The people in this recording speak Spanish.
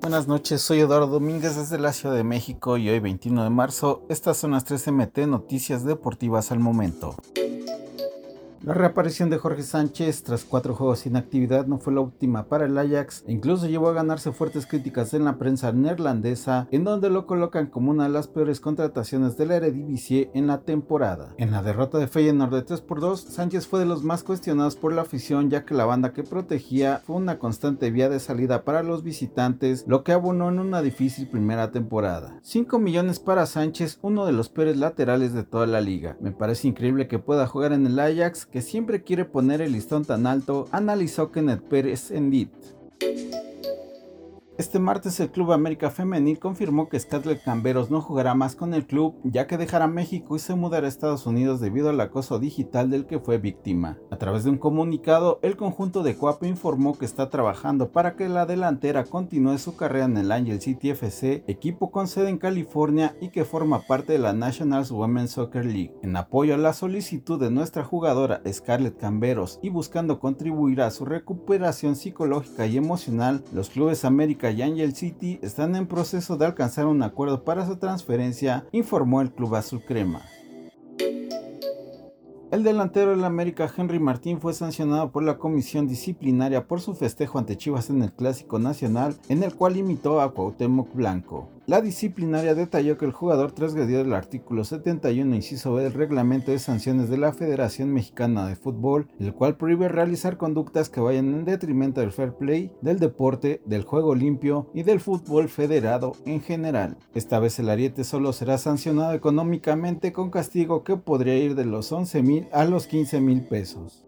Buenas noches, soy Eduardo Domínguez desde la Ciudad de México y hoy 21 de marzo estas son las 3 MT Noticias Deportivas al momento. La reaparición de Jorge Sánchez tras cuatro juegos sin actividad no fue la última para el Ajax e incluso llevó a ganarse fuertes críticas en la prensa neerlandesa en donde lo colocan como una de las peores contrataciones de la Eredivisie en la temporada. En la derrota de Feyenoord de 3 por 2, Sánchez fue de los más cuestionados por la afición ya que la banda que protegía fue una constante vía de salida para los visitantes, lo que abonó en una difícil primera temporada. 5 millones para Sánchez, uno de los peores laterales de toda la liga. Me parece increíble que pueda jugar en el Ajax que siempre quiere poner el listón tan alto, analizó Kenneth Pérez en DIT. Este martes el Club América Femenil confirmó que Scarlett Camberos no jugará más con el club ya que dejará México y se mudará a Estados Unidos debido al acoso digital del que fue víctima. A través de un comunicado, el conjunto de Coapa informó que está trabajando para que la delantera continúe su carrera en el Angel City FC, equipo con sede en California y que forma parte de la National Women's Soccer League. En apoyo a la solicitud de nuestra jugadora Scarlett Camberos y buscando contribuir a su recuperación psicológica y emocional, los clubes América y Angel City están en proceso de alcanzar un acuerdo para su transferencia, informó el club azul crema. El delantero del América Henry Martín fue sancionado por la comisión disciplinaria por su festejo ante Chivas en el Clásico Nacional, en el cual imitó a Cuauhtémoc Blanco. La disciplinaria detalló que el jugador transgredió el artículo 71 inciso B del reglamento de sanciones de la Federación Mexicana de Fútbol, el cual prohíbe realizar conductas que vayan en detrimento del fair play, del deporte, del juego limpio y del fútbol federado en general. Esta vez el ariete solo será sancionado económicamente con castigo que podría ir de los 11 mil a los 15 mil pesos.